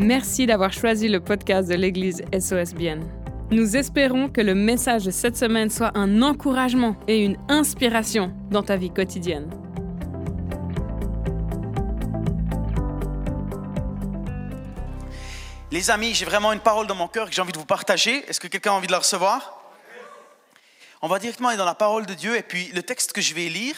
Merci d'avoir choisi le podcast de l'Église SOSBN. Nous espérons que le message de cette semaine soit un encouragement et une inspiration dans ta vie quotidienne. Les amis, j'ai vraiment une parole dans mon cœur que j'ai envie de vous partager. Est-ce que quelqu'un a envie de la recevoir? On va directement aller dans la parole de Dieu et puis le texte que je vais lire,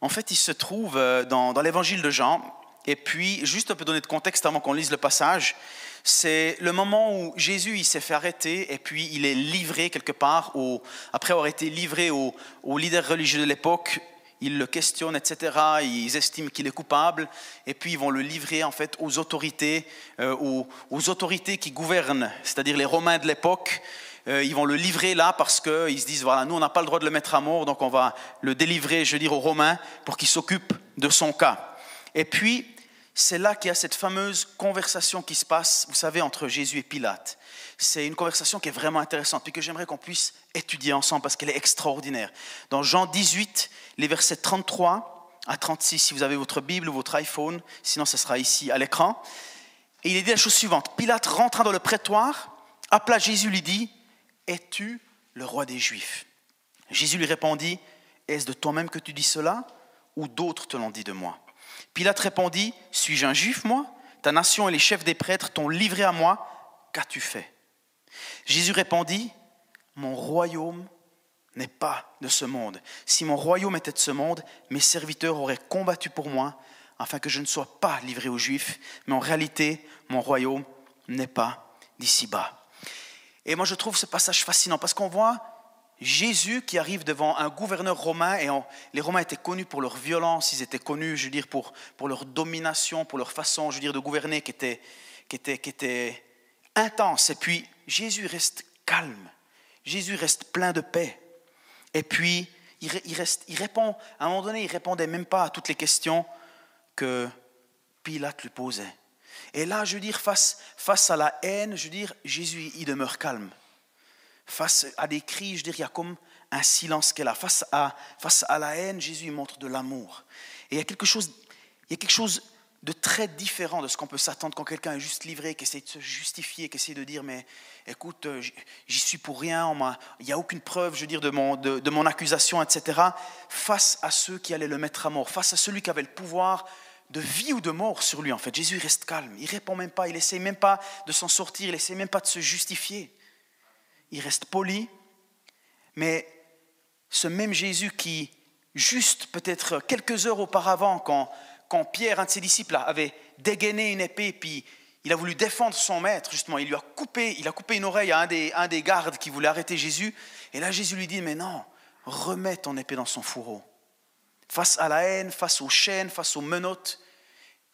en fait, il se trouve euh, dans, dans l'évangile de Jean. Et puis, juste un peu donner de contexte avant qu'on lise le passage, c'est le moment où Jésus il s'est fait arrêter et puis il est livré quelque part, au, après avoir été livré aux, aux leaders religieux de l'époque, ils le questionnent, etc. Ils estiment qu'il est coupable, et puis ils vont le livrer en fait aux autorités, euh, aux, autorités qui gouvernent, c'est-à-dire les Romains de l'époque. Euh, ils vont le livrer là parce qu'ils se disent voilà, nous on n'a pas le droit de le mettre à mort, donc on va le délivrer, je veux dire, aux Romains pour qu'ils s'occupent de son cas. Et puis c'est là qu'il y a cette fameuse conversation qui se passe, vous savez, entre Jésus et Pilate. C'est une conversation qui est vraiment intéressante et que j'aimerais qu'on puisse étudier ensemble parce qu'elle est extraordinaire. Dans Jean 18, les versets 33 à 36, si vous avez votre Bible ou votre iPhone, sinon ce sera ici à l'écran. Et il est dit la chose suivante. Pilate rentra dans le prétoire, appela Jésus, lui dit, Es-tu le roi des Juifs? Jésus lui répondit, Est-ce de toi-même que tu dis cela ou d'autres te l'ont dit de moi? Pilate répondit, Suis-je un juif, moi? Ta nation et les chefs des prêtres t'ont livré à moi. Qu'as-tu fait? Jésus répondit, Mon royaume n'est pas de ce monde. Si mon royaume était de ce monde, mes serviteurs auraient combattu pour moi, afin que je ne sois pas livré aux Juifs. Mais en réalité, mon royaume n'est pas d'ici-bas. Et moi, je trouve ce passage fascinant parce qu'on voit Jésus qui arrive devant un gouverneur romain, et les Romains étaient connus pour leur violence, ils étaient connus, je veux dire, pour, pour leur domination, pour leur façon, je veux dire, de gouverner qui était, qui était, qui était intense. Et puis, Jésus reste calme, Jésus reste plein de paix. Et puis, il, il, reste, il répond, à un moment donné, il répondait même pas à toutes les questions que Pilate lui posait. Et là, je veux dire, face, face à la haine, je veux dire, Jésus, il demeure calme face à des cris, je dirais, il y a comme un silence qu'elle a. Face à, face à la haine, Jésus montre de l'amour. Et il y a quelque chose, il y a quelque chose de très différent de ce qu'on peut s'attendre quand quelqu'un est juste livré, qui essaie de se justifier, qui essaie de dire, mais écoute, euh, j'y suis pour rien, il n'y a aucune preuve, je veux de mon, de mon accusation, etc. Face à ceux qui allaient le mettre à mort, face à celui qui avait le pouvoir de vie ou de mort sur lui, en fait. Jésus reste calme, il répond même pas, il essaie même pas de s'en sortir, il essaie même pas de se justifier il reste poli, mais ce même Jésus qui, juste peut-être quelques heures auparavant, quand, quand Pierre, un de ses disciples, avait dégainé une épée, puis il a voulu défendre son maître, justement, il lui a coupé, il a coupé une oreille à un des, un des gardes qui voulait arrêter Jésus, et là Jésus lui dit, mais non, remets ton épée dans son fourreau. Face à la haine, face aux chaînes, face aux menottes,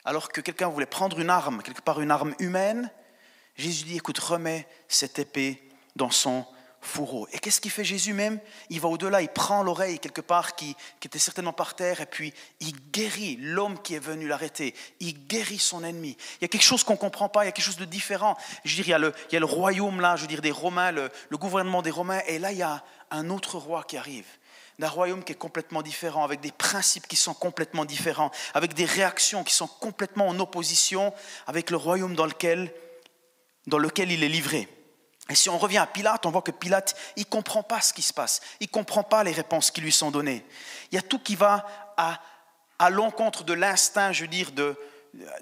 alors que quelqu'un voulait prendre une arme, quelque part une arme humaine, Jésus dit, écoute, remets cette épée dans son fourreau. Et qu'est-ce qu'il fait Jésus même? Il va au-delà, il prend l'oreille quelque part qui, était certainement par terre et puis il guérit l'homme qui est venu l'arrêter. Il guérit son ennemi. Il y a quelque chose qu'on ne comprend pas, il y a quelque chose de différent. Je veux dire, il y a le, il y a le royaume là, je veux dire, des Romains, le, gouvernement des Romains, et là il y a un autre roi qui arrive d'un royaume qui est complètement différent, avec des principes qui sont complètement différents, avec des réactions qui sont complètement en opposition avec le royaume dans lequel il est livré. Et si on revient à Pilate, on voit que Pilate, il ne comprend pas ce qui se passe. Il ne comprend pas les réponses qui lui sont données. Il y a tout qui va à, l'encontre de l'instinct, je veux dire, de,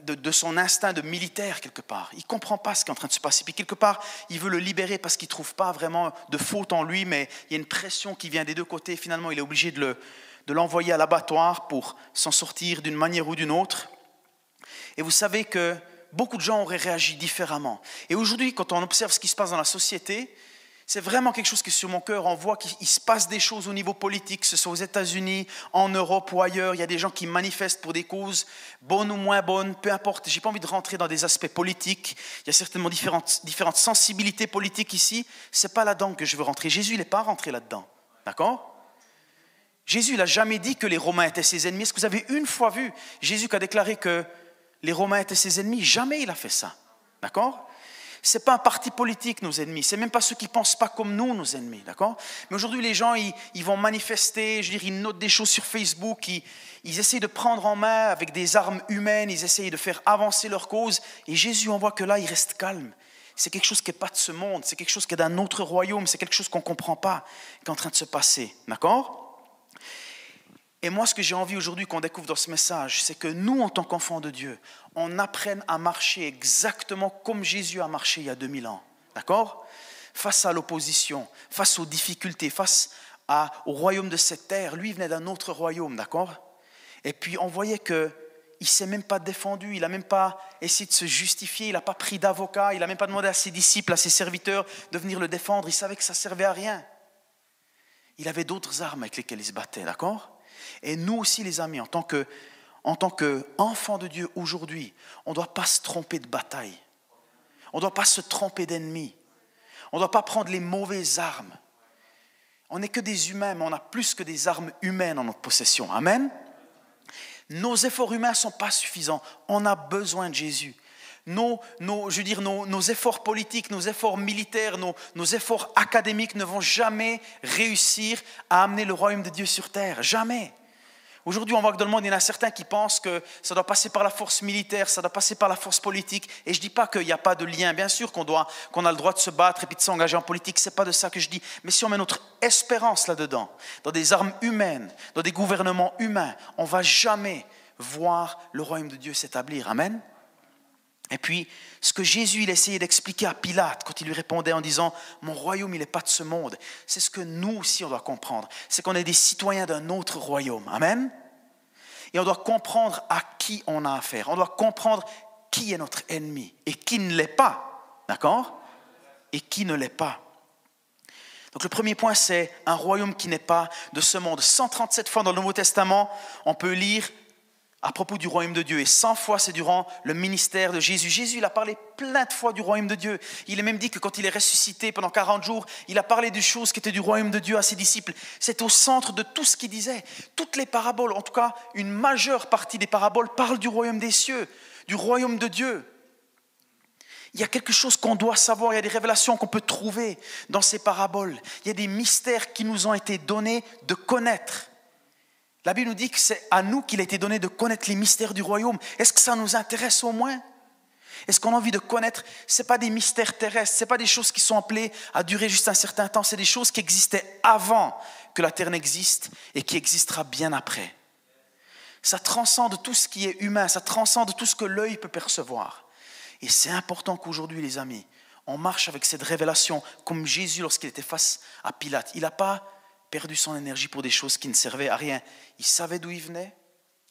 de, son instinct de militaire quelque part. Il ne comprend pas ce qui est en train de se passer. Puis quelque part, il veut le libérer parce qu'il ne trouve pas vraiment de faute en lui, mais il y a une pression qui vient des deux côtés. Finalement, il est obligé de, le, de l'envoyer à l'abattoir pour s'en sortir d'une manière ou d'une autre. Et vous savez que beaucoup de gens auraient réagi différemment. Et aujourd'hui, quand on observe ce qui se passe dans la société, c'est vraiment quelque chose qui est sur mon cœur. On voit qu'il se passe des choses au niveau politique, que ce soit aux États-Unis, en Europe ou ailleurs. Il y a des gens qui manifestent pour des causes bonnes ou moins bonnes, peu importe. Je n'ai pas envie de rentrer dans des aspects politiques. Il y a certainement différentes, différentes sensibilités politiques ici. Ce n'est pas là-dedans que je veux rentrer. Jésus n'est pas rentré là-dedans. D'accord? Jésus n'a jamais dit que les Romains étaient ses ennemis. Est-ce que vous avez une fois vu Jésus qui a déclaré que les Romains étaient ses ennemis. Jamais il a fait ça. D'accord? C'est pas un parti politique nos ennemis, c'est même pas ceux qui pensent pas comme nous nos ennemis, d'accord? Mais aujourd'hui les gens ils, vont manifester, je dire ils notent des choses sur Facebook, ils, ils essayent de prendre en main avec des armes humaines, ils essayent de faire avancer leur cause. Et Jésus on voit que là il reste calme. C'est quelque chose qui n'est pas de ce monde, c'est quelque chose qui est d'un autre royaume, c'est quelque chose qu'on ne comprend pas qui est en train de se passer, d'accord? Et moi, ce que j'ai envie aujourd'hui qu'on découvre dans ce message, c'est que nous, en tant qu'enfants de Dieu, on apprenne à marcher exactement comme Jésus a marché il y a 2000 ans. D'accord? Face à l'opposition, face aux difficultés, face au royaume de cette terre. Lui, venait d'un autre royaume, d'accord? Et puis, on voyait que il s'est même pas défendu, il n'a même pas essayé de se justifier, il n'a pas pris d'avocat, il n'a même pas demandé à ses disciples, à ses serviteurs de venir le défendre. Il savait que ça servait à rien. Il avait d'autres armes avec lesquelles il se battait, d'accord? Et nous aussi, les amis, en tant que en qu'enfants de Dieu aujourd'hui, on ne doit pas se tromper de bataille. On ne doit pas se tromper d'ennemis. On ne doit pas prendre les mauvaises armes. On n'est que des humains, mais on a plus que des armes humaines en notre possession. Amen. Nos efforts humains ne sont pas suffisants. On a besoin de Jésus. Nos, je veux dire, nos, efforts politiques, nos efforts militaires, nos, nos efforts académiques ne vont jamais réussir à amener le royaume de Dieu sur terre. Jamais. Aujourd'hui, on voit que dans le monde, il y en a certains qui pensent que ça doit passer par la force militaire, ça doit passer par la force politique. Et je ne dis pas qu'il n'y a pas de lien. Bien sûr qu'on a le droit de se battre et puis de s'engager en politique. Ce n'est pas de ça que je dis. Mais si on met notre espérance là-dedans, dans des armes humaines, dans des gouvernements humains, on va jamais voir le royaume de Dieu s'établir. Amen. Et puis, ce que Jésus il essayait d'expliquer à Pilate quand il lui répondait en disant Mon royaume, il n'est pas de ce monde, c'est ce que nous aussi on doit comprendre. C'est qu'on est des citoyens d'un autre royaume. Amen? Et on doit comprendre à qui on a affaire. On doit comprendre qui est notre ennemi et qui ne l'est pas. D'accord? Et qui ne l'est pas. Donc le premier point, c'est un royaume qui n'est pas de ce monde. 137 fois dans le Nouveau Testament, on peut lire à propos du royaume de Dieu. Et 100 fois, c'est durant le ministère de Jésus. Jésus, il a parlé plein de fois du royaume de Dieu. Il est même dit que quand il est ressuscité pendant 40 jours, il a parlé des choses qui étaient du royaume de Dieu à ses disciples. C'est au centre de tout ce qu'il disait. Toutes les paraboles, en tout cas une majeure partie des paraboles, parlent du royaume des cieux, du royaume de Dieu. Il y a quelque chose qu'on doit savoir, il y a des révélations qu'on peut trouver dans ces paraboles. Il y a des mystères qui nous ont été donnés de connaître. La Bible nous dit que c'est à nous qu'il a été donné de connaître les mystères du royaume. Est-ce que ça nous intéresse au moins? Est-ce qu'on a envie de connaître? Ce pas des mystères terrestres, ce pas des choses qui sont appelées à durer juste un certain temps, c'est des choses qui existaient avant que la terre n'existe et qui existera bien après. Ça transcende tout ce qui est humain, ça transcende tout ce que l'œil peut percevoir. Et c'est important qu'aujourd'hui, les amis, on marche avec cette révélation comme Jésus lorsqu'il était face à Pilate. Il n'a pas perdu son énergie pour des choses qui ne servaient à rien. Il savait d'où il venait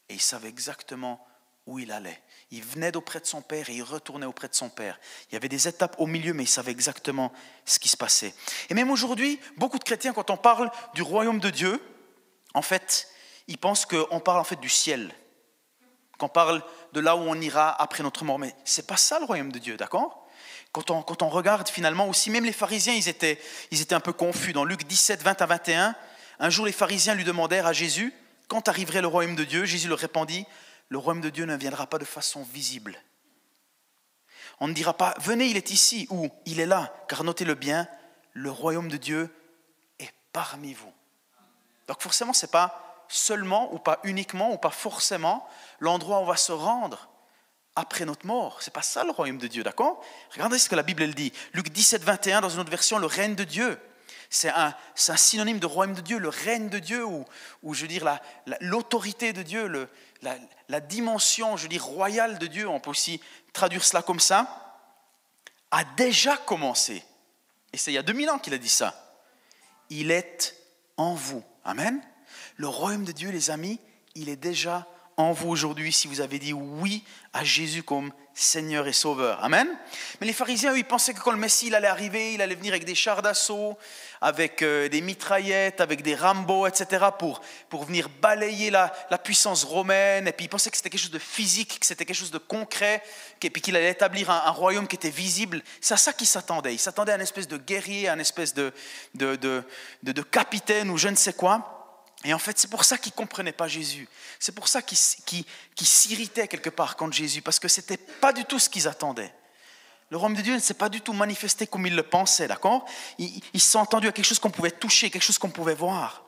et il savait exactement où il allait. Il venait d'auprès de son père et il retournait auprès de son père. Il y avait des étapes au milieu, mais il savait exactement ce qui se passait. Et même aujourd'hui, beaucoup de chrétiens, quand on parle du royaume de Dieu, en fait, ils pensent qu'on parle en fait du ciel, qu'on parle de là où on ira après notre mort. Mais c'est pas ça le royaume de Dieu, d'accord? Quand on, regarde finalement aussi, même les pharisiens, ils étaient, ils étaient un peu confus. Dans Luc 17, 20 à 21, un jour les pharisiens lui demandèrent à Jésus, quand arriverait le royaume de Dieu? Jésus leur répondit, le royaume de Dieu ne viendra pas de façon visible. On ne dira pas, venez, il est ici, ou il est là, car notez-le bien, le royaume de Dieu est parmi vous. Donc forcément, ce n'est pas seulement, ou pas uniquement, ou pas forcément l'endroit où on va se rendre après notre mort. C'est pas ça le royaume de Dieu, d'accord? Regardez ce que la Bible elle dit. Luc 17, 21, dans une autre version, le règne de Dieu. C'est un, un, synonyme de royaume de Dieu, le règne de Dieu, ou, ou je veux dire l'autorité de Dieu, le, la, la, dimension, je veux dire, royale de Dieu, on peut aussi traduire cela comme ça, a déjà commencé. Et c'est il y a 2000 ans qu'il a dit ça. Il est en vous. Amen. Le royaume de Dieu, les amis, il est déjà en vous aujourd'hui si vous avez dit oui à Jésus comme Seigneur et Sauveur. Amen. Mais les pharisiens, eux, ils pensaient que quand le Messie allait arriver, il allait venir avec des chars d'assaut, avec euh, des mitraillettes, avec des Rambo, etc., pour, pour venir balayer la, la, puissance romaine. Et puis ils pensaient que c'était quelque chose de physique, que c'était quelque chose de concret, et puis qu'il allait établir un, royaume qui était visible. C'est à ça qu'ils s'attendaient. Ils s'attendaient à une espèce de guerrier, à une espèce de, de, de, de capitaine ou je ne sais quoi. Et en fait, c'est pour ça qu'ils ne comprenaient pas Jésus. C'est pour ça qu'ils s'irritaient quelque part contre Jésus, parce que ce n'était pas du tout ce qu'ils attendaient. Le royaume de Dieu ne s'est pas du tout manifesté comme il le pensait, d'accord? Il, il s'est entendu à quelque chose qu'on pouvait toucher, quelque chose qu'on pouvait voir.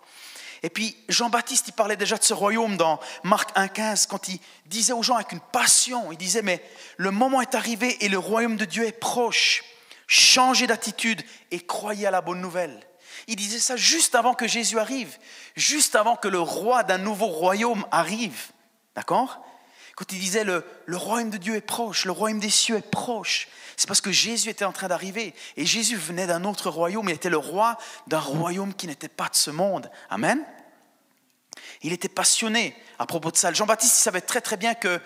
Et puis Jean-Baptiste, il parlait déjà de ce royaume dans Marc 1,15, quand il disait aux gens avec une passion, il disait, mais le moment est arrivé et le royaume de Dieu est proche. Changez d'attitude et croyez à la bonne nouvelle. Il disait ça juste avant que Jésus arrive, juste avant que le roi d'un nouveau royaume arrive. D'accord? Quand il disait le, le royaume de Dieu est proche, le royaume des cieux est proche, c'est parce que Jésus était en train d'arriver. Et Jésus venait d'un autre royaume. Il était le roi d'un royaume qui n'était pas de ce monde. Amen? Il était passionné à propos de ça. Jean-Baptiste savait très très bien que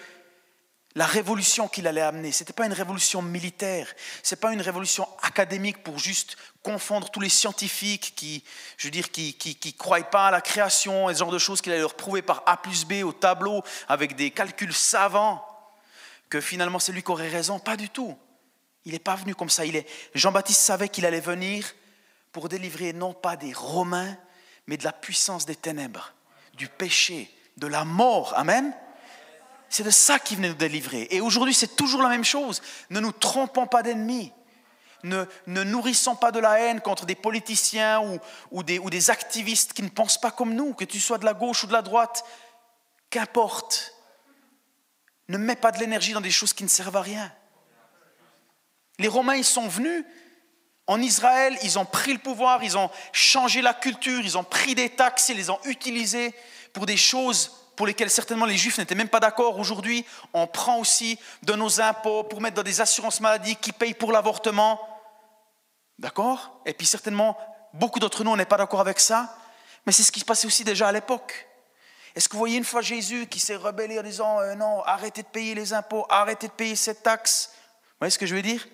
la révolution qu'il allait amener, ce n'était pas une révolution militaire, ce n'est pas une révolution académique pour juste confondre tous les scientifiques qui, je veux dire, qui, qui, croient pas à la création et ce genre de choses qu'il allait leur prouver par A plus B au tableau avec des calculs savants, que finalement c'est lui qui aurait raison. Pas du tout. Il n'est pas venu comme ça. Jean-Baptiste savait qu'il allait venir pour délivrer non pas des Romains, mais de la puissance des ténèbres, du péché, de la mort. Amen. C'est de ça qu'il venait nous délivrer. Et aujourd'hui, c'est toujours la même chose. Ne nous trompons pas d'ennemis. Ne, nourrissons pas de la haine contre des politiciens ou, ou, des, ou des activistes qui ne pensent pas comme nous, que tu sois de la gauche ou de la droite. Qu'importe. Ne mets pas de l'énergie dans des choses qui ne servent à rien. Les Romains, ils sont venus en Israël, ils ont pris le pouvoir, ils ont changé la culture, ils ont pris des taxes, ils les ont utilisées pour des choses pour lesquelles certainement les Juifs n'étaient même pas d'accord. Aujourd'hui, on prend aussi de nos impôts pour mettre dans des assurances maladie qui payent pour l'avortement. D'accord? Et puis certainement, beaucoup d'entre nous, on n'est pas d'accord avec ça. Mais c'est ce qui se passait aussi déjà à l'époque. Est-ce que vous voyez une fois Jésus qui s'est rebellé en disant euh, non, arrêtez de payer les impôts, arrêtez de payer cette taxe? Vous voyez ce que je veux dire?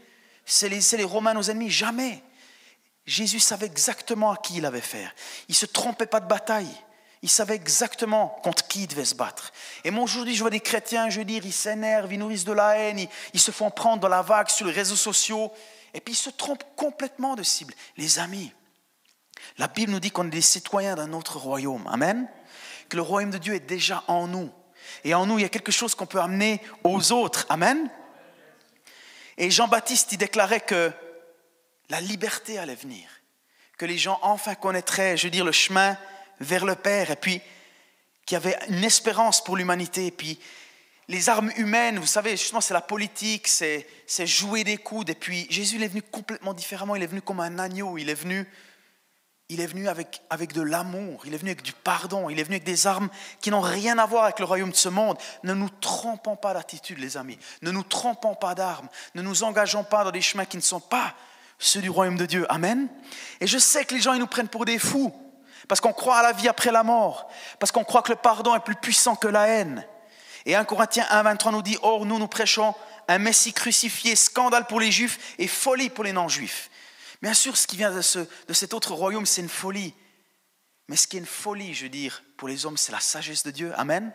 C'est les, Romains nos ennemis. Jamais. Jésus savait exactement à qui il avait faire. Il ne se trompait pas de bataille. Il savait exactement contre qui il devait se battre. Et moi, aujourd'hui, je vois des chrétiens, je veux dire, ils s'énervent, ils nourrissent de la haine, ils, se font prendre dans la vague sur les réseaux sociaux, et puis ils se trompent complètement de cible. Les amis, la Bible nous dit qu'on est des citoyens d'un autre royaume. Amen. Que le royaume de Dieu est déjà en nous. Et en nous, il y a quelque chose qu'on peut amener aux autres. Amen. Et Jean-Baptiste, il déclarait que la liberté allait venir, que les gens enfin connaîtraient, je veux dire, le chemin vers le Père, et puis qu'il y avait une espérance pour l'humanité. Et puis les armes humaines, vous savez, justement, c'est la politique, c'est jouer des coudes. Et puis Jésus, il est venu complètement différemment, il est venu comme un agneau, il est venu il est venu avec, avec de l'amour, il est venu avec du pardon, il est venu avec des armes qui n'ont rien à voir avec le royaume de ce monde. Ne nous trompons pas d'attitude, les amis. Ne nous trompons pas d'armes. Ne nous engageons pas dans des chemins qui ne sont pas ceux du royaume de Dieu. Amen. Et je sais que les gens, ils nous prennent pour des fous, parce qu'on croit à la vie après la mort, parce qu'on croit que le pardon est plus puissant que la haine. Et 1 Corinthiens 1, 23 nous dit, Or, nous, nous prêchons un Messie crucifié, scandale pour les Juifs et folie pour les non-Juifs. Bien sûr, ce qui vient de, cet autre royaume, c'est une folie. Mais ce qui est une folie, je veux dire, pour les hommes, c'est la sagesse de Dieu. Amen.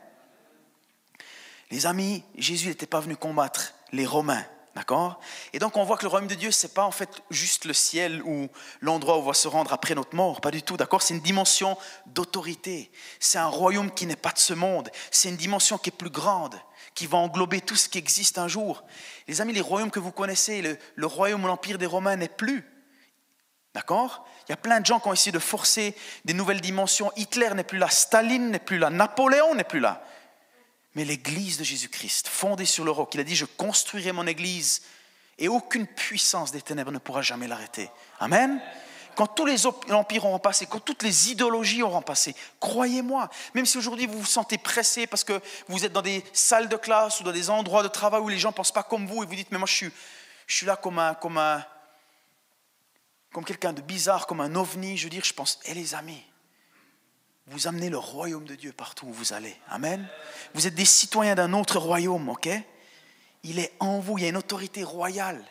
Les amis, Jésus n'était pas venu combattre les Romains. D'accord? Et donc on voit que le royaume de Dieu, ce n'est pas en fait juste le ciel ou l'endroit où on va se rendre après notre mort. Pas du tout. D'accord? C'est une dimension d'autorité. C'est un royaume qui n'est pas de ce monde. C'est une dimension qui est plus grande, qui va englober tout ce qui existe un jour. Les amis, les royaumes que vous connaissez, le, le royaume ou l'empire des Romains n'est plus. D'accord? Il y a plein de gens qui ont essayé de forcer des nouvelles dimensions. Hitler n'est plus là, Staline n'est plus là, Napoléon n'est plus là. Mais l'Église de Jésus-Christ, fondée sur le roc, il a dit, je construirai mon Église et aucune puissance des ténèbres ne pourra jamais l'arrêter. Amen. Quand tous les empires auront passé, quand toutes les idéologies auront passé, croyez-moi, même si aujourd'hui vous vous sentez pressé parce que vous êtes dans des salles de classe ou dans des endroits de travail où les gens ne pensent pas comme vous et vous dites, mais moi je suis, là comme un, comme un, comme quelqu'un de bizarre, comme un ovni, je veux dire, je pense, hé les amis, vous amenez le royaume de Dieu partout où vous allez. Amen. Vous êtes des citoyens d'un autre royaume, ok? Il est en vous, il y a une autorité royale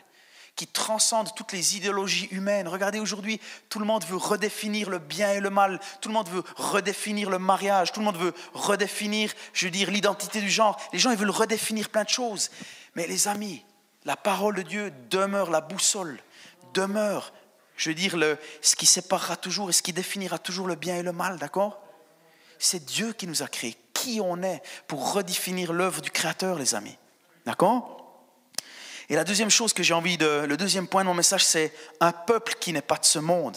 qui transcende toutes les idéologies humaines. Regardez aujourd'hui, tout le monde veut redéfinir le bien et le mal, tout le monde veut redéfinir le mariage, tout le monde veut redéfinir, je veux dire, l'identité du genre. Les gens, ils veulent redéfinir plein de choses. Mais les amis, la parole de Dieu demeure la boussole, demeure je veux dire, le, ce qui séparera toujours et ce qui définira toujours le bien et le mal, d'accord? C'est Dieu qui nous a créés. Qui on est pour redéfinir l'œuvre du Créateur, les amis? D'accord? Et la deuxième chose que j'ai envie de, le deuxième point de mon message, c'est un peuple qui n'est pas de ce monde.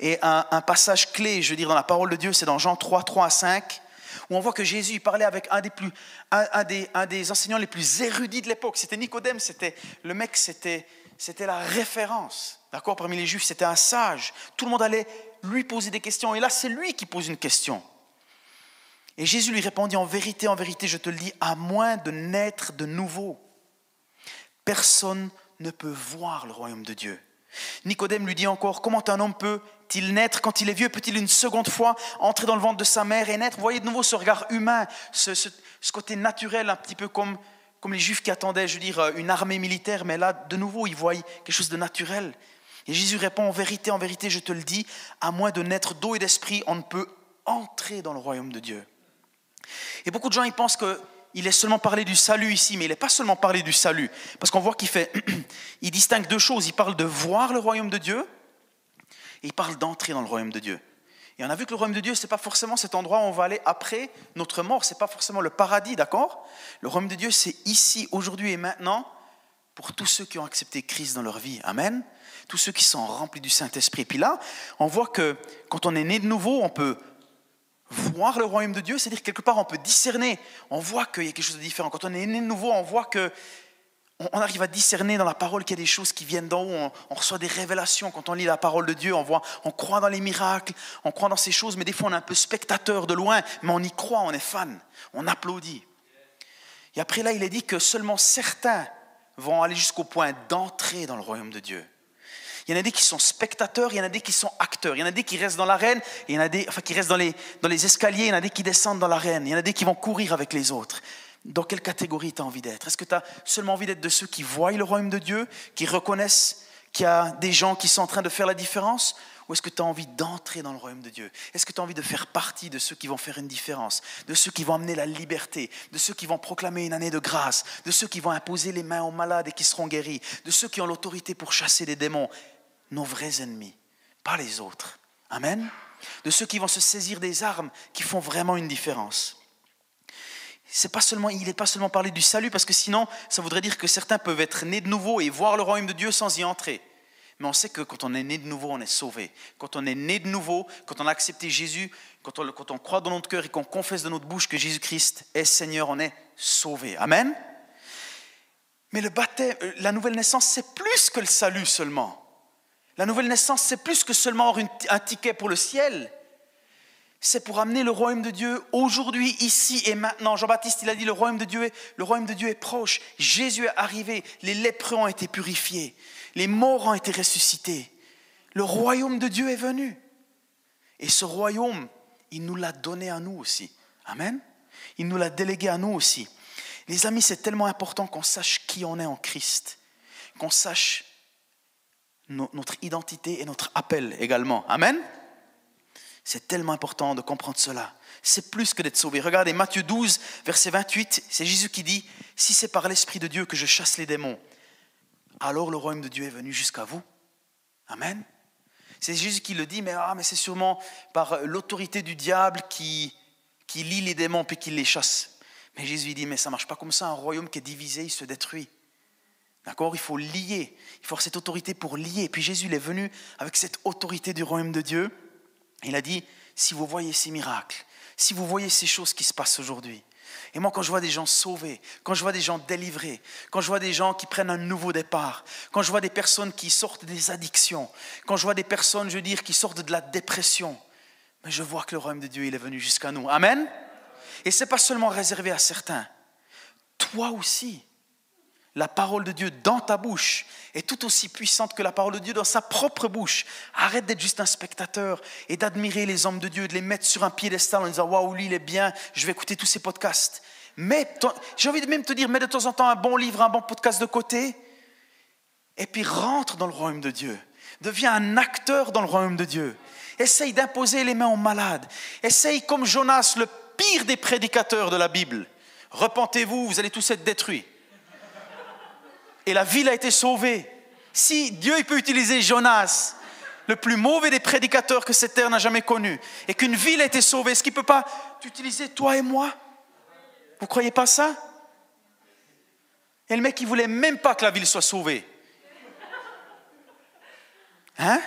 Et un, passage clé, je veux dire, dans la parole de Dieu, c'est dans Jean 3, 3 à 5, où on voit que Jésus parlait avec un des, plus, un, des, un des enseignants les plus érudits de l'époque. C'était Nicodème, c'était le mec, c'était, c'était la référence. D'accord? Parmi les juifs, c'était un sage. Tout le monde allait lui poser des questions. Et là, c'est lui qui pose une question. Et Jésus lui répondit, en vérité, en vérité, je te le dis, à moins de naître de nouveau, personne ne peut voir le royaume de Dieu. Nicodème lui dit encore, comment un homme peut-il naître quand il est vieux? Peut-il une seconde fois entrer dans le ventre de sa mère et naître? Vous voyez de nouveau ce regard humain, ce, côté naturel, un petit peu comme, comme les Juifs qui attendaient, je veux dire, une armée militaire, mais là, de nouveau, ils voient quelque chose de naturel. Et Jésus répond, en vérité, en vérité, je te le dis, à moins de naître d'eau et d'esprit, on ne peut entrer dans le royaume de Dieu. Et beaucoup de gens, ils pensent qu'il est seulement parlé du salut ici, mais il n'est pas seulement parlé du salut. Parce qu'on voit qu'il fait, il distingue deux choses. Il parle de voir le royaume de Dieu et il parle d'entrer dans le royaume de Dieu. Et on a vu que le royaume de Dieu, ce n'est pas forcément cet endroit où on va aller après notre mort, ce n'est pas forcément le paradis, d'accord? Le royaume de Dieu, c'est ici, aujourd'hui et maintenant, pour tous ceux qui ont accepté Christ dans leur vie. Amen Tous ceux qui sont remplis du Saint-Esprit. Puis là, on voit que quand on est né de nouveau, on peut voir le royaume de Dieu, c'est-à-dire quelque part on peut discerner, on voit qu'il y a quelque chose de différent. Quand on est né de nouveau, on voit que on arrive à discerner dans la parole qu'il y a des choses qui viennent d'en haut, on, reçoit des révélations. Quand on lit la parole de Dieu, on voit, on croit dans les miracles, on croit dans ces choses, mais des fois on est un peu spectateur de loin, mais on y croit, on est fan, on applaudit. Et après là, il est dit que seulement certains vont aller jusqu'au point d'entrer dans le royaume de Dieu. Il y en a des qui sont spectateurs, il y en a des qui sont acteurs. Il y en a des qui restent dans l'arène, y en a des enfin, qui restent dans les, dans les escaliers, il y en a des qui descendent dans l'arène, il y en a des qui vont courir avec les autres. Dans quelle catégorie tu as envie d'être? Est-ce que tu as seulement envie d'être de ceux qui voient le royaume de Dieu, qui reconnaissent qu'il y a des gens qui sont en train de faire la différence? Ou est-ce que tu as envie d'entrer dans le royaume de Dieu? Est-ce que tu as envie de faire partie de ceux qui vont faire une différence, de ceux qui vont amener la liberté, de ceux qui vont proclamer une année de grâce, de ceux qui vont imposer les mains aux malades et qui seront guéris, de ceux qui ont l'autorité pour chasser des démons? Nos vrais ennemis, pas les autres. Amen. De ceux qui vont se saisir des armes qui font vraiment une différence. C'est pas seulement, il n'est pas seulement parlé du salut, parce que sinon, ça voudrait dire que certains peuvent être nés de nouveau et voir le royaume de Dieu sans y entrer. Mais on sait que quand on est né de nouveau, on est sauvé. Quand on est né de nouveau, quand on a accepté Jésus, quand on, quand on croit dans notre cœur et qu'on confesse de notre bouche que Jésus-Christ est Seigneur, on est sauvé. Amen. Mais le baptême, euh, la nouvelle naissance, c'est plus que le salut seulement. La nouvelle naissance, c'est plus que seulement un ticket pour le ciel. C'est pour amener le royaume de Dieu aujourd'hui, ici et maintenant. Jean-Baptiste, il a dit le royaume de Dieu est, le royaume de Dieu est proche. Jésus est arrivé. Les lépreux ont été purifiés. Les morts ont été ressuscités. Le royaume de Dieu est venu. Et ce royaume, il nous l'a donné à nous aussi. Amen. Il nous l'a délégué à nous aussi. Les amis, c'est tellement important qu'on sache qui on est en Christ, qu'on sache notre identité et notre appel également. Amen C'est tellement important de comprendre cela. C'est plus que d'être sauvé. Regardez Matthieu 12, verset 28, c'est Jésus qui dit, si c'est par l'Esprit de Dieu que je chasse les démons, alors le royaume de Dieu est venu jusqu'à vous. Amen. C'est Jésus qui le dit, mais, ah, mais c'est sûrement par l'autorité du diable qui, qui lie les démons puis qui les chasse. Mais Jésus dit, mais ça ne marche pas comme ça. Un royaume qui est divisé, il se détruit. D'accord Il faut lier. Il faut avoir cette autorité pour lier. Et puis Jésus est venu avec cette autorité du royaume de Dieu. Il a dit, si vous voyez ces miracles, si vous voyez ces choses qui se passent aujourd'hui, et moi, quand je vois des gens sauvés, quand je vois des gens délivrés, quand je vois des gens qui prennent un nouveau départ, quand je vois des personnes qui sortent des addictions, quand je vois des personnes, je veux dire, qui sortent de la dépression, mais je vois que le royaume de Dieu, il est venu jusqu'à nous. Amen. Et ce n'est pas seulement réservé à certains. Toi aussi, la parole de Dieu dans ta bouche est tout aussi puissante que la parole de Dieu dans sa propre bouche. Arrête d'être juste un spectateur et d'admirer les hommes de Dieu, de les mettre sur un piédestal en disant Waouh, lui, il est bien, je vais écouter tous ces podcasts. J'ai envie de même te dire mets de temps en temps un bon livre, un bon podcast de côté, et puis rentre dans le royaume de Dieu. Deviens un acteur dans le royaume de Dieu. Essaye d'imposer les mains aux malades. Essaye comme Jonas, le pire des prédicateurs de la Bible. Repentez-vous, vous allez tous être détruits et la ville a été sauvée. Si Dieu il peut utiliser Jonas, le plus mauvais des prédicateurs que cette terre n'a jamais connu, et qu'une ville a été sauvée, est-ce qu'il ne peut pas t'utiliser toi et moi? Vous ne croyez pas ça? Et le mec, il voulait même pas que la ville soit sauvée. Hein?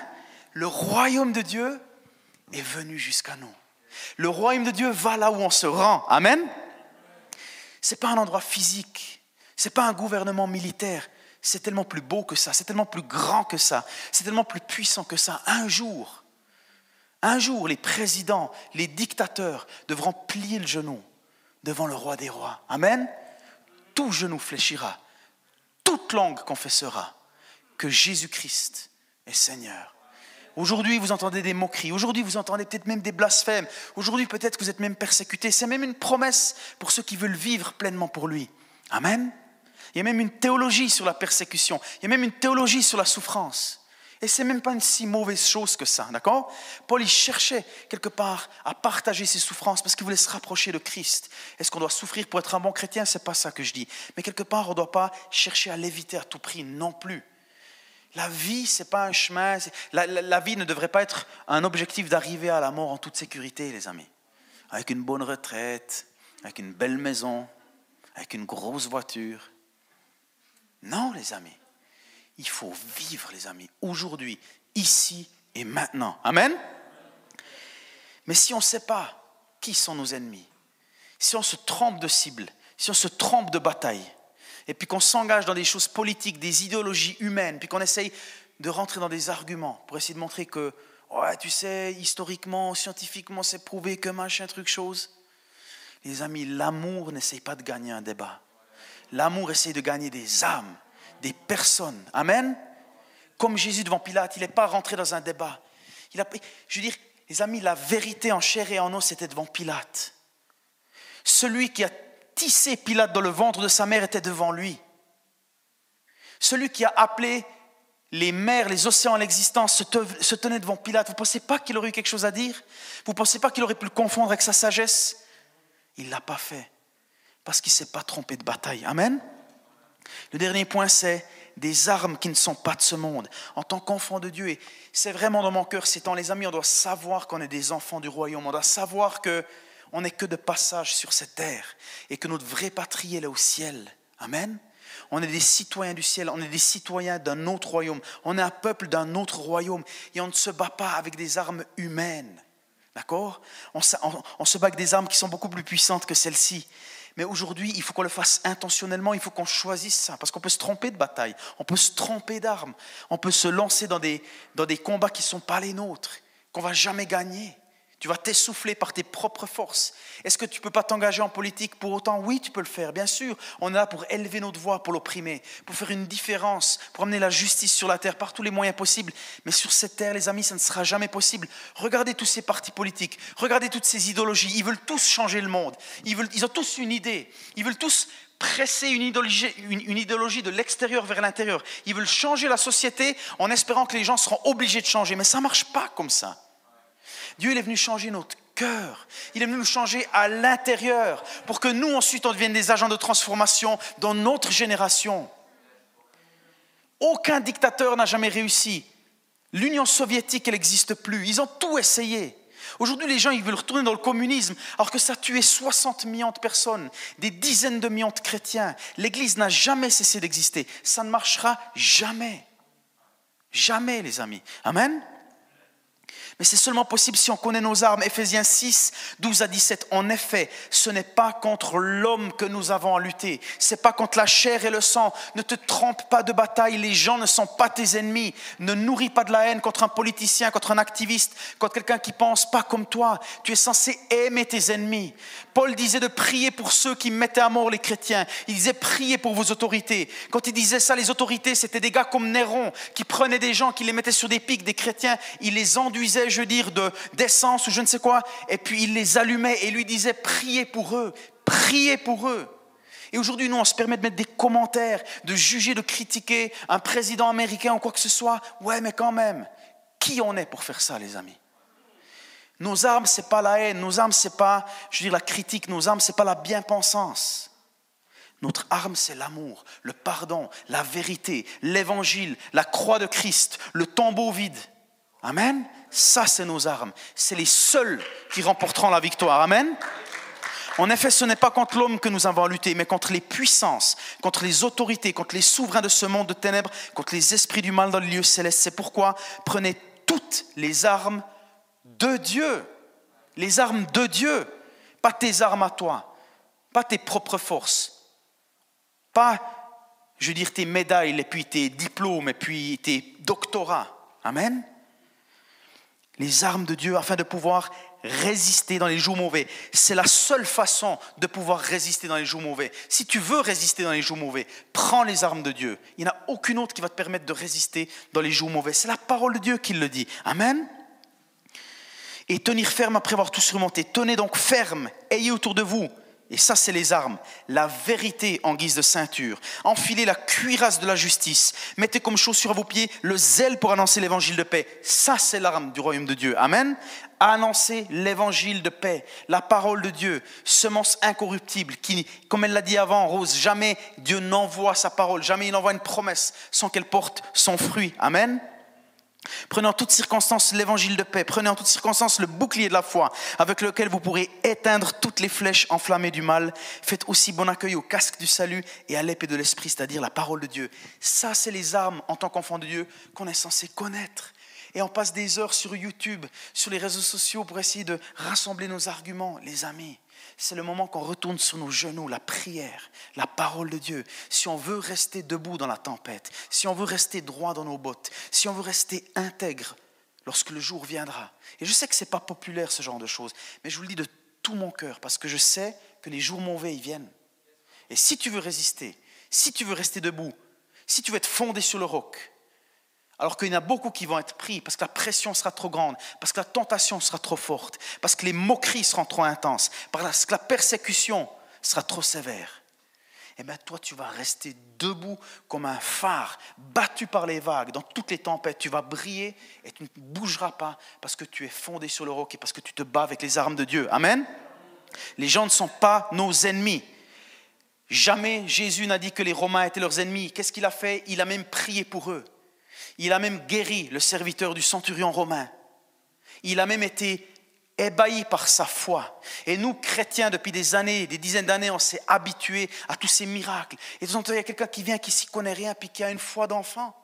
Le royaume de Dieu est venu jusqu'à nous. Le royaume de Dieu va là où on se rend. Amen? C'est pas un endroit physique. C'est pas un gouvernement militaire. C'est tellement plus beau que ça. C'est tellement plus grand que ça. C'est tellement plus puissant que ça. Un jour, un jour, les présidents, les dictateurs devront plier le genou devant le roi des rois. Amen. Tout genou fléchira. Toute langue confessera que Jésus-Christ est Seigneur. Aujourd'hui, vous entendez des moqueries. Aujourd'hui, vous entendez peut-être même des blasphèmes. Aujourd'hui, peut-être que vous êtes même persécutés. C'est même une promesse pour ceux qui veulent vivre pleinement pour lui. Amen. Il y a même une théologie sur la persécution. Il y a même une théologie sur la souffrance. Et c'est même pas une si mauvaise chose que ça, d'accord? Paul, il cherchait quelque part à partager ses souffrances parce qu'il voulait se rapprocher de Christ. Est-ce qu'on doit souffrir pour être un bon chrétien? C'est pas ça que je dis. Mais quelque part, on ne doit pas chercher à l'éviter à tout prix non plus. La vie, c'est pas un chemin. La, la, vie ne devrait pas être un objectif d'arriver à la mort en toute sécurité, les amis. Avec une bonne retraite, avec une belle maison, avec une grosse voiture. Non, les amis. Il faut vivre, les amis, aujourd'hui, ici et maintenant. Amen. Mais si on ne sait pas qui sont nos ennemis, si on se trompe de cible, si on se trompe de bataille, et puis qu'on s'engage dans des choses politiques, des idéologies humaines, puis qu'on essaye de rentrer dans des arguments pour essayer de montrer que, ouais, tu sais, historiquement, scientifiquement, c'est prouvé que machin, truc, chose. Les amis, l'amour n'essaye pas de gagner un débat. L'amour essaye de gagner des âmes, des personnes. Amen. Comme Jésus devant Pilate, il n'est pas rentré dans un débat. Je veux dire, les amis, la vérité en chair et en os, c'était devant Pilate. Celui qui a tissé Pilate dans le ventre de sa mère était devant lui. Celui qui a appelé les mers, les océans à l'existence se, tenait devant Pilate. Vous ne pensez pas qu'il aurait eu quelque chose à dire? Vous ne pensez pas qu'il aurait pu le confondre avec sa sagesse? Il ne l'a pas fait parce qu'il ne s'est pas trompé de bataille. Amen Le dernier point, c'est des armes qui ne sont pas de ce monde. En tant qu'enfant de Dieu, et c'est vraiment dans mon cœur ces temps, les amis, on doit savoir qu'on est des enfants du royaume. On doit savoir que on n'est que de passage sur cette terre et que notre vraie patrie est au ciel. Amen. On est des citoyens du ciel, on est des citoyens d'un autre royaume, on est un peuple d'un autre royaume et on ne se bat pas avec des armes humaines. D'accord? On, se bat avec des armes qui sont beaucoup plus puissantes que celles-ci. Mais aujourd'hui, il faut qu'on le fasse intentionnellement, il faut qu'on choisisse ça, parce qu'on peut se tromper de bataille, on peut se tromper d'armes, on peut se lancer dans des, dans des combats qui ne sont pas les nôtres, qu'on va jamais gagner. Tu vas t'essouffler par tes propres forces. Est-ce que tu ne peux pas t'engager en politique pour autant? Oui, tu peux le faire, bien sûr. On est là pour élever notre voix, pour l'opprimer, pour faire une différence, pour amener la justice sur la terre par tous les moyens possibles. Mais sur cette terre, les amis, ça ne sera jamais possible. Regardez tous ces partis politiques, regardez toutes ces idéologies. Ils veulent tous changer le monde. Ils, veulent, ils ont tous une idée. Ils veulent tous presser une une idéologie de l'extérieur vers l'intérieur. Ils veulent changer la société en espérant que les gens seront obligés de changer. Mais ça ne marche pas comme ça. Dieu est venu changer notre cœur. Il est venu nous changer à l'intérieur pour que nous ensuite on devienne des agents de transformation dans notre génération. Aucun dictateur n'a jamais réussi. L'Union soviétique, elle n'existe plus. Ils ont tout essayé. Aujourd'hui, les gens, ils veulent retourner dans le communisme, alors que ça a tué 60 millions de personnes, des dizaines de millions de chrétiens. L'Église n'a jamais cessé d'exister. Ça ne marchera jamais. Jamais, les amis. Amen. Mais c'est seulement possible si on connaît nos armes. Ephésiens 6, 12 à 17. En effet, ce n'est pas contre l'homme que nous avons à lutter. C'est pas contre la chair et le sang. Ne te trompe pas de bataille. Les gens ne sont pas tes ennemis. Ne nourris pas de la haine contre un politicien, contre un activiste, contre quelqu'un qui pense pas comme toi. Tu es censé aimer tes ennemis. Paul disait de prier pour ceux qui mettaient à mort les chrétiens. Il disait prier pour vos autorités. Quand il disait ça, les autorités, c'était des gars comme Néron qui prenaient des gens, qui les mettaient sur des pics, des chrétiens. Il les enduisait je veux dire, d'essence ou je ne sais quoi. Et puis il les allumait et lui disait, priez pour eux, priez pour eux. Et aujourd'hui, nous, on se permet de mettre des commentaires, de juger, de critiquer un président américain ou quoi que ce soit. Ouais, mais quand même, qui on est pour faire ça, les amis? Nos armes, c'est pas la haine, nos armes, c'est pas, je veux dire, la critique, nos armes, c'est pas la bien-pensance. Notre arme, c'est l'amour, le pardon, la vérité, l'évangile, la croix de Christ, le tombeau vide. Amen? Ça, c'est nos armes. C'est les seuls qui remporteront la victoire. Amen. En effet, ce n'est pas contre l'homme que nous avons à lutter, mais contre les puissances, contre les autorités, contre les souverains de ce monde de ténèbres, contre les esprits du mal dans les lieux célestes. C'est pourquoi prenez toutes les armes de Dieu. Les armes de Dieu, pas tes armes à toi, pas tes propres forces, pas, je veux dire, tes médailles, et puis tes diplômes, et puis tes doctorats. Amen. Les armes de Dieu afin de pouvoir résister dans les jours mauvais. C'est la seule façon de pouvoir résister dans les jours mauvais. Si tu veux résister dans les jours mauvais, prends les armes de Dieu. Il n'y en a aucune autre qui va te permettre de résister dans les jours mauvais. C'est la parole de Dieu qui le dit. Amen. Et tenir ferme après avoir tout surmonté. Tenez donc ferme, ayez autour de vous et ça, c'est les armes. La vérité en guise de ceinture. Enfilez la cuirasse de la justice. Mettez comme chaussure à vos pieds le zèle pour annoncer l'évangile de paix. Ça, c'est l'arme du royaume de Dieu. Amen. Annoncer l'évangile de paix, la parole de Dieu, semence incorruptible, qui, comme elle l'a dit avant, Rose, jamais Dieu n'envoie sa parole, jamais il n'envoie une promesse sans qu'elle porte son fruit. Amen. Prenez en toutes circonstances l'évangile de paix. Prenez en toutes circonstances le bouclier de la foi avec lequel vous pourrez éteindre toutes les flèches enflammées du mal. Faites aussi bon accueil au casque du salut et à l'épée de l'esprit, c'est-à-dire la parole de Dieu. Ça, c'est les armes en tant qu'enfant de Dieu qu'on est censé connaître. Et on passe des heures sur YouTube, sur les réseaux sociaux pour essayer de rassembler nos arguments. Les amis, c'est le moment qu'on retourne sur nos genoux, la prière, la parole de Dieu. Si on veut rester debout dans la tempête, si on veut rester droit dans nos bottes, si on veut rester intègre lorsque le jour viendra. Et je sais que ce n'est pas populaire ce genre de choses, mais je vous le dis de tout mon cœur parce que je sais que les jours mauvais ils viennent. Et si tu veux résister, si tu veux rester debout, si tu veux être fondé sur le roc, alors qu'il y en a beaucoup qui vont être pris parce que la pression sera trop grande, parce que la tentation sera trop forte, parce que les moqueries seront trop intenses, parce que la persécution sera trop sévère. Eh bien, toi, tu vas rester debout comme un phare, battu par les vagues, dans toutes les tempêtes. Tu vas briller et tu ne bougeras pas parce que tu es fondé sur le roc et parce que tu te bats avec les armes de Dieu. Amen. Les gens ne sont pas nos ennemis. Jamais Jésus n'a dit que les Romains étaient leurs ennemis. Qu'est-ce qu'il a fait? Il a même prié pour eux. Il a même guéri le serviteur du centurion romain. Il a même été ébahi par sa foi. Et nous, chrétiens, depuis des années, des dizaines d'années, on s'est habitués à tous ces miracles. Et de temps il y a quelqu'un qui vient, qui s'y connaît rien, puis qui a une foi d'enfant.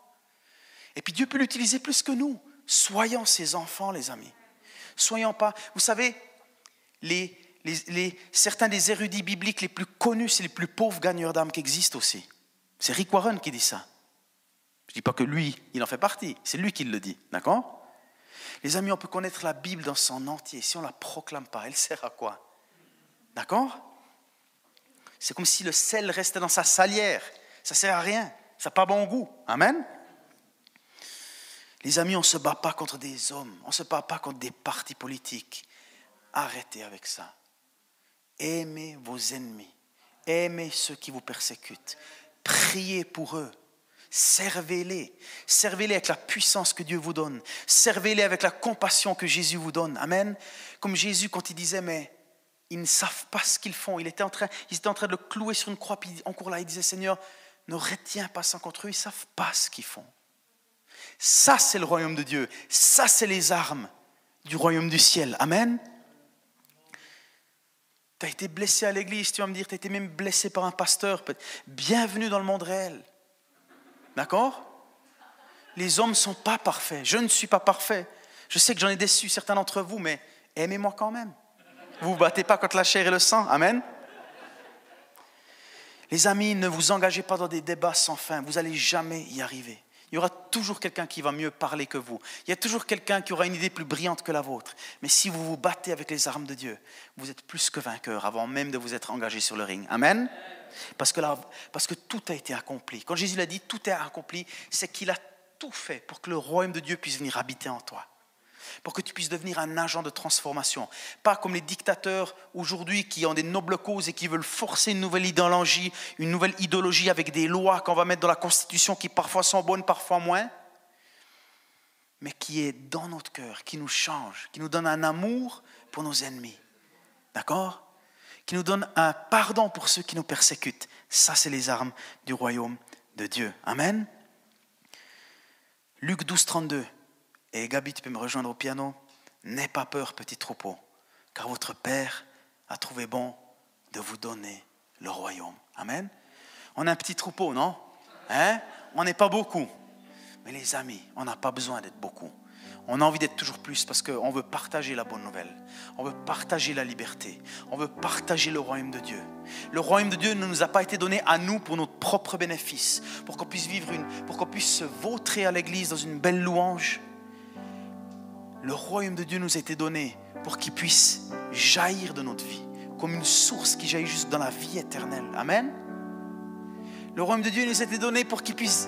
Et puis Dieu peut l'utiliser plus que nous. Soyons ses enfants, les amis. Soyons pas. Vous savez, certains des érudits bibliques les plus connus, c'est les plus pauvres gagneurs d'âme qui existent aussi. C'est Rick Warren qui dit ça. Je ne dis pas que lui, il en fait partie, c'est lui qui le dit, d'accord? Les amis, on peut connaître la Bible dans son entier. Si on ne la proclame pas, elle sert à quoi? D'accord? C'est comme si le sel restait dans sa salière. Ça ne sert à rien. Ça n'a pas bon goût. Amen? Les amis, on ne se bat pas contre des hommes. On ne se bat pas contre des partis politiques. Arrêtez avec ça. Aimez vos ennemis. Aimez ceux qui vous persécutent. Priez pour eux. Servez-les. Servez-les avec la puissance que Dieu vous donne. Servez-les avec la compassion que Jésus vous donne. Amen. Comme Jésus, quand il disait, mais ils ne savent pas ce qu'ils font. Il était en train, ils étaient en train de le clouer sur une croix. Puis en cours là, il disait, Seigneur, ne retiens pas ça contre eux. Ils ne savent pas ce qu'ils font. Ça, c'est le royaume de Dieu. Ça, c'est les armes du royaume du ciel. Amen. Tu as été blessé à l'église, tu vas me dire, tu as été même blessé par un pasteur. Bienvenue dans le monde réel. D'accord? Les hommes ne sont pas parfaits. Je ne suis pas parfait. Je sais que j'en ai déçu certains d'entre vous, mais aimez-moi quand même. Vous ne vous battez pas contre la chair et le sang. Amen. Les amis, ne vous engagez pas dans des débats sans fin. Vous n'allez jamais y arriver. Il y aura toujours quelqu'un qui va mieux parler que vous. Il y a toujours quelqu'un qui aura une idée plus brillante que la vôtre. Mais si vous vous battez avec les armes de Dieu, vous êtes plus que vainqueur avant même de vous être engagé sur le ring. Amen. Parce que, tout a été accompli. Quand Jésus l'a dit, tout est accompli, c'est qu'il a tout fait pour que le royaume de Dieu puisse venir habiter en toi pour que tu puisses devenir un agent de transformation. Pas comme les dictateurs aujourd'hui qui ont des nobles causes et qui veulent forcer une nouvelle idéologie, une nouvelle idéologie avec des lois qu'on va mettre dans la Constitution qui parfois sont bonnes, parfois moins, mais qui est dans notre cœur, qui nous change, qui nous donne un amour pour nos ennemis. D'accord? Qui nous donne un pardon pour ceux qui nous persécutent. Ça, c'est les armes du royaume de Dieu. Amen. Luc 12, 32. Et Gabi, tu peux me rejoindre au piano. N'aie pas peur, petit troupeau, car votre Père a trouvé bon de vous donner le royaume. Amen. On a un petit troupeau, non? Hein? On n'est pas beaucoup. Mais les amis, on n'a pas besoin d'être beaucoup. On a envie d'être toujours plus parce qu'on veut partager la bonne nouvelle. On veut partager la liberté. On veut partager le royaume de Dieu. Le royaume de Dieu ne nous a pas été donné à nous pour notre propre bénéfice, pour qu'on puisse vivre une, pour qu'on puisse se vautrer à l'église dans une belle louange. Le royaume de Dieu nous a été donné pour qu'il puisse jaillir de notre vie, comme une source qui jaillit juste dans la vie éternelle. Amen. Le royaume de Dieu nous a été donné pour qu'il puisse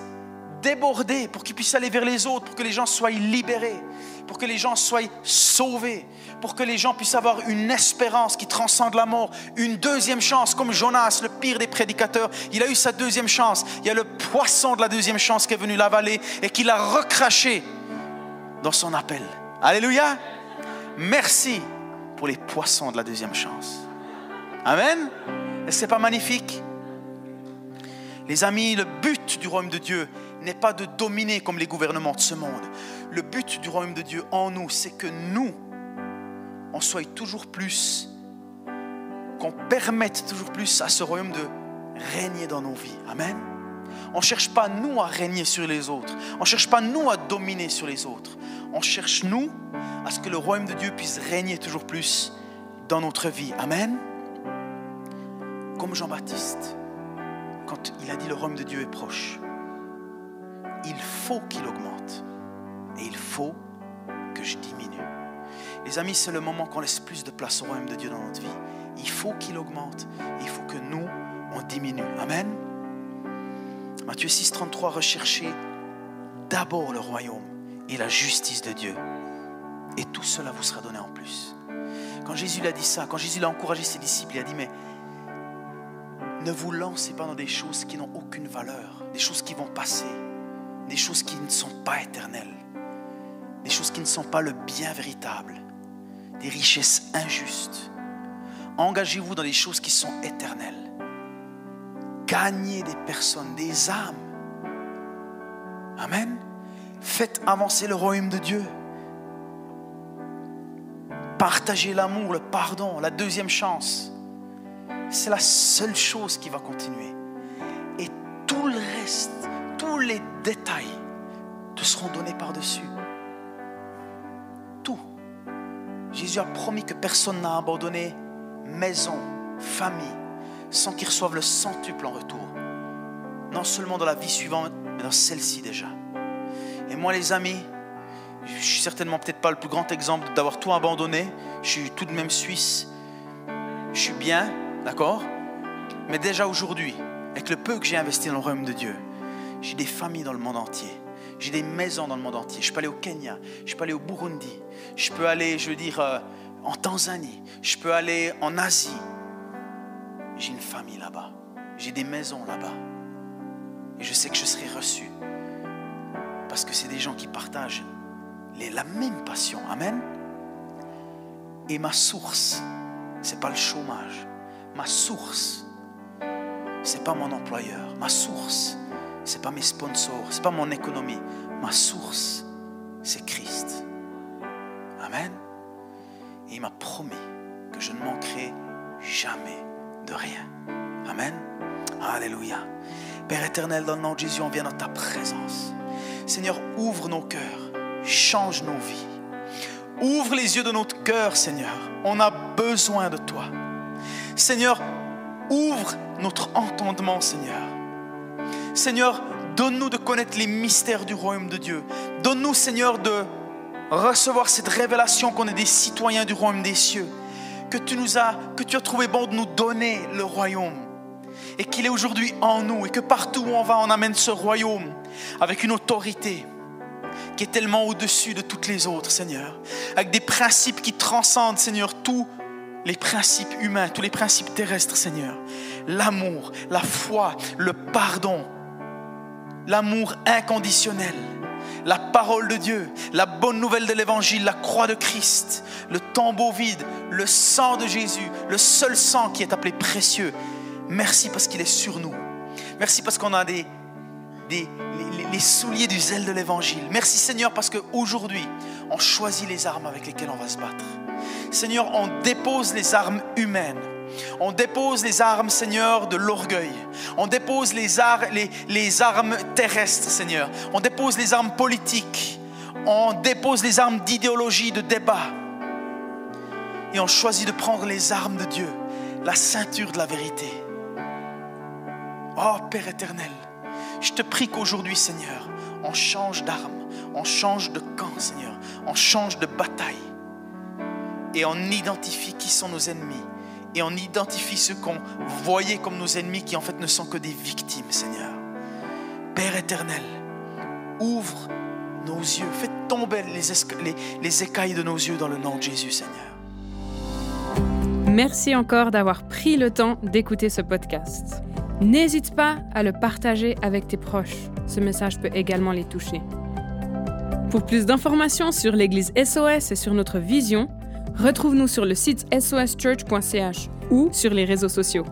déborder, pour qu'il puisse aller vers les autres, pour que les gens soient libérés, pour que les gens soient sauvés, pour que les gens puissent avoir une espérance qui transcende la mort, une deuxième chance, comme Jonas, le pire des prédicateurs, il a eu sa deuxième chance. Il y a le poisson de la deuxième chance qui est venu l'avaler et qui l'a recraché dans son appel. Alléluia. Merci pour les poissons de la deuxième chance. Amen. Est-ce que pas magnifique? Les amis, le but du royaume de Dieu n'est pas de dominer comme les gouvernements de ce monde. Le but du royaume de Dieu en nous, c'est que nous, on soit toujours plus, qu'on permette toujours plus à ce royaume de régner dans nos vies. Amen. On ne cherche pas nous à régner sur les autres. On ne cherche pas nous à dominer sur les autres. On cherche nous à ce que le royaume de Dieu puisse régner toujours plus dans notre vie. Amen. Comme Jean-Baptiste, quand il a dit le royaume de Dieu est proche, il faut qu'il augmente et il faut que je diminue. Les amis, c'est le moment qu'on laisse plus de place au royaume de Dieu dans notre vie. Il faut qu'il augmente il faut que nous, on diminue. Amen. Matthieu 6, 33, recherchez d'abord le royaume et la justice de Dieu. Et tout cela vous sera donné en plus. Quand Jésus l'a dit ça, quand Jésus l'a encouragé ses disciples, il a dit, mais ne vous lancez pas dans des choses qui n'ont aucune valeur, des choses qui vont passer, des choses qui ne sont pas éternelles, des choses qui ne sont pas le bien véritable, des richesses injustes. Engagez-vous dans des choses qui sont éternelles. Gagnez des personnes, des âmes. Amen. Faites avancer le royaume de Dieu. Partagez l'amour, le pardon, la deuxième chance. C'est la seule chose qui va continuer. Et tout le reste, tous les détails te seront donnés par-dessus. Tout. Jésus a promis que personne n'a abandonné maison, famille, sans qu'il reçoive le centuple en retour. Non seulement dans la vie suivante, mais dans celle-ci déjà. Et moi, les amis, je suis certainement peut-être pas le plus grand exemple d'avoir tout abandonné. Je suis tout de même suisse. Je suis bien, d'accord? Mais déjà aujourd'hui, avec le peu que j'ai investi dans le royaume de Dieu, j'ai des familles dans le monde entier. J'ai des maisons dans le monde entier. Je peux aller au Kenya, je peux aller au Burundi, je peux aller, je veux dire, euh, en Tanzanie, je peux aller en Asie. J'ai une famille là-bas. J'ai des maisons là-bas. Et je sais que je serai reçu. Parce que c'est des gens qui partagent la même passion. Amen. Et ma source, c'est pas le chômage. Ma source, c'est pas mon employeur. Ma source, c'est pas mes sponsors, c'est pas mon économie. Ma source, c'est Christ. Amen. Il m'a promis que je ne manquerai jamais de rien. Amen. Alléluia. Père éternel, dans le nom de Jésus, on vient dans ta présence. Seigneur, ouvre nos cœurs, change nos vies. Ouvre les yeux de notre cœur, Seigneur. On a besoin de toi. Seigneur, ouvre notre entendement, Seigneur. Seigneur, donne-nous de connaître les mystères du royaume de Dieu. Donne-nous, Seigneur, de recevoir cette révélation qu'on est des citoyens du royaume des cieux. Que tu nous as, que tu as trouvé bon de nous donner le royaume. Et qu'il est aujourd'hui en nous. Et que partout où on va, on amène ce royaume avec une autorité qui est tellement au-dessus de toutes les autres, Seigneur. Avec des principes qui transcendent, Seigneur, tous les principes humains, tous les principes terrestres, Seigneur. L'amour, la foi, le pardon, l'amour inconditionnel, la parole de Dieu, la bonne nouvelle de l'évangile, la croix de Christ, le tombeau vide, le sang de Jésus, le seul sang qui est appelé précieux. Merci parce qu'il est sur nous. Merci parce qu'on a des, les, souliers du zèle de l'évangile. Merci Seigneur parce qu'aujourd'hui, on choisit les armes avec lesquelles on va se battre. Seigneur, on dépose les armes humaines On dépose les armes, Seigneur, de l'orgueil. On dépose les, armes terrestres, Seigneur. On dépose les armes politiques. On dépose les armes d'idéologie, de débat. Et on choisit de prendre les armes de Dieu, la ceinture de la vérité. Oh Père éternel, je te prie qu'aujourd'hui, Seigneur, on change d'armes, on change de camp, Seigneur, on change de bataille. Et on identifie qui sont nos ennemis. Et on identifie ceux qu'on voyait comme nos ennemis qui en fait ne sont que des victimes, Seigneur. Père éternel, ouvre nos yeux, fais tomber les, les écailles de nos yeux dans le nom de Jésus, Seigneur. Merci encore d'avoir pris le temps d'écouter ce podcast. N'hésite pas à le partager avec tes proches. Ce message peut également les toucher. Pour plus d'informations sur l'Église SOS et sur notre vision, retrouve-nous sur le site soschurch.ch ou sur les réseaux sociaux.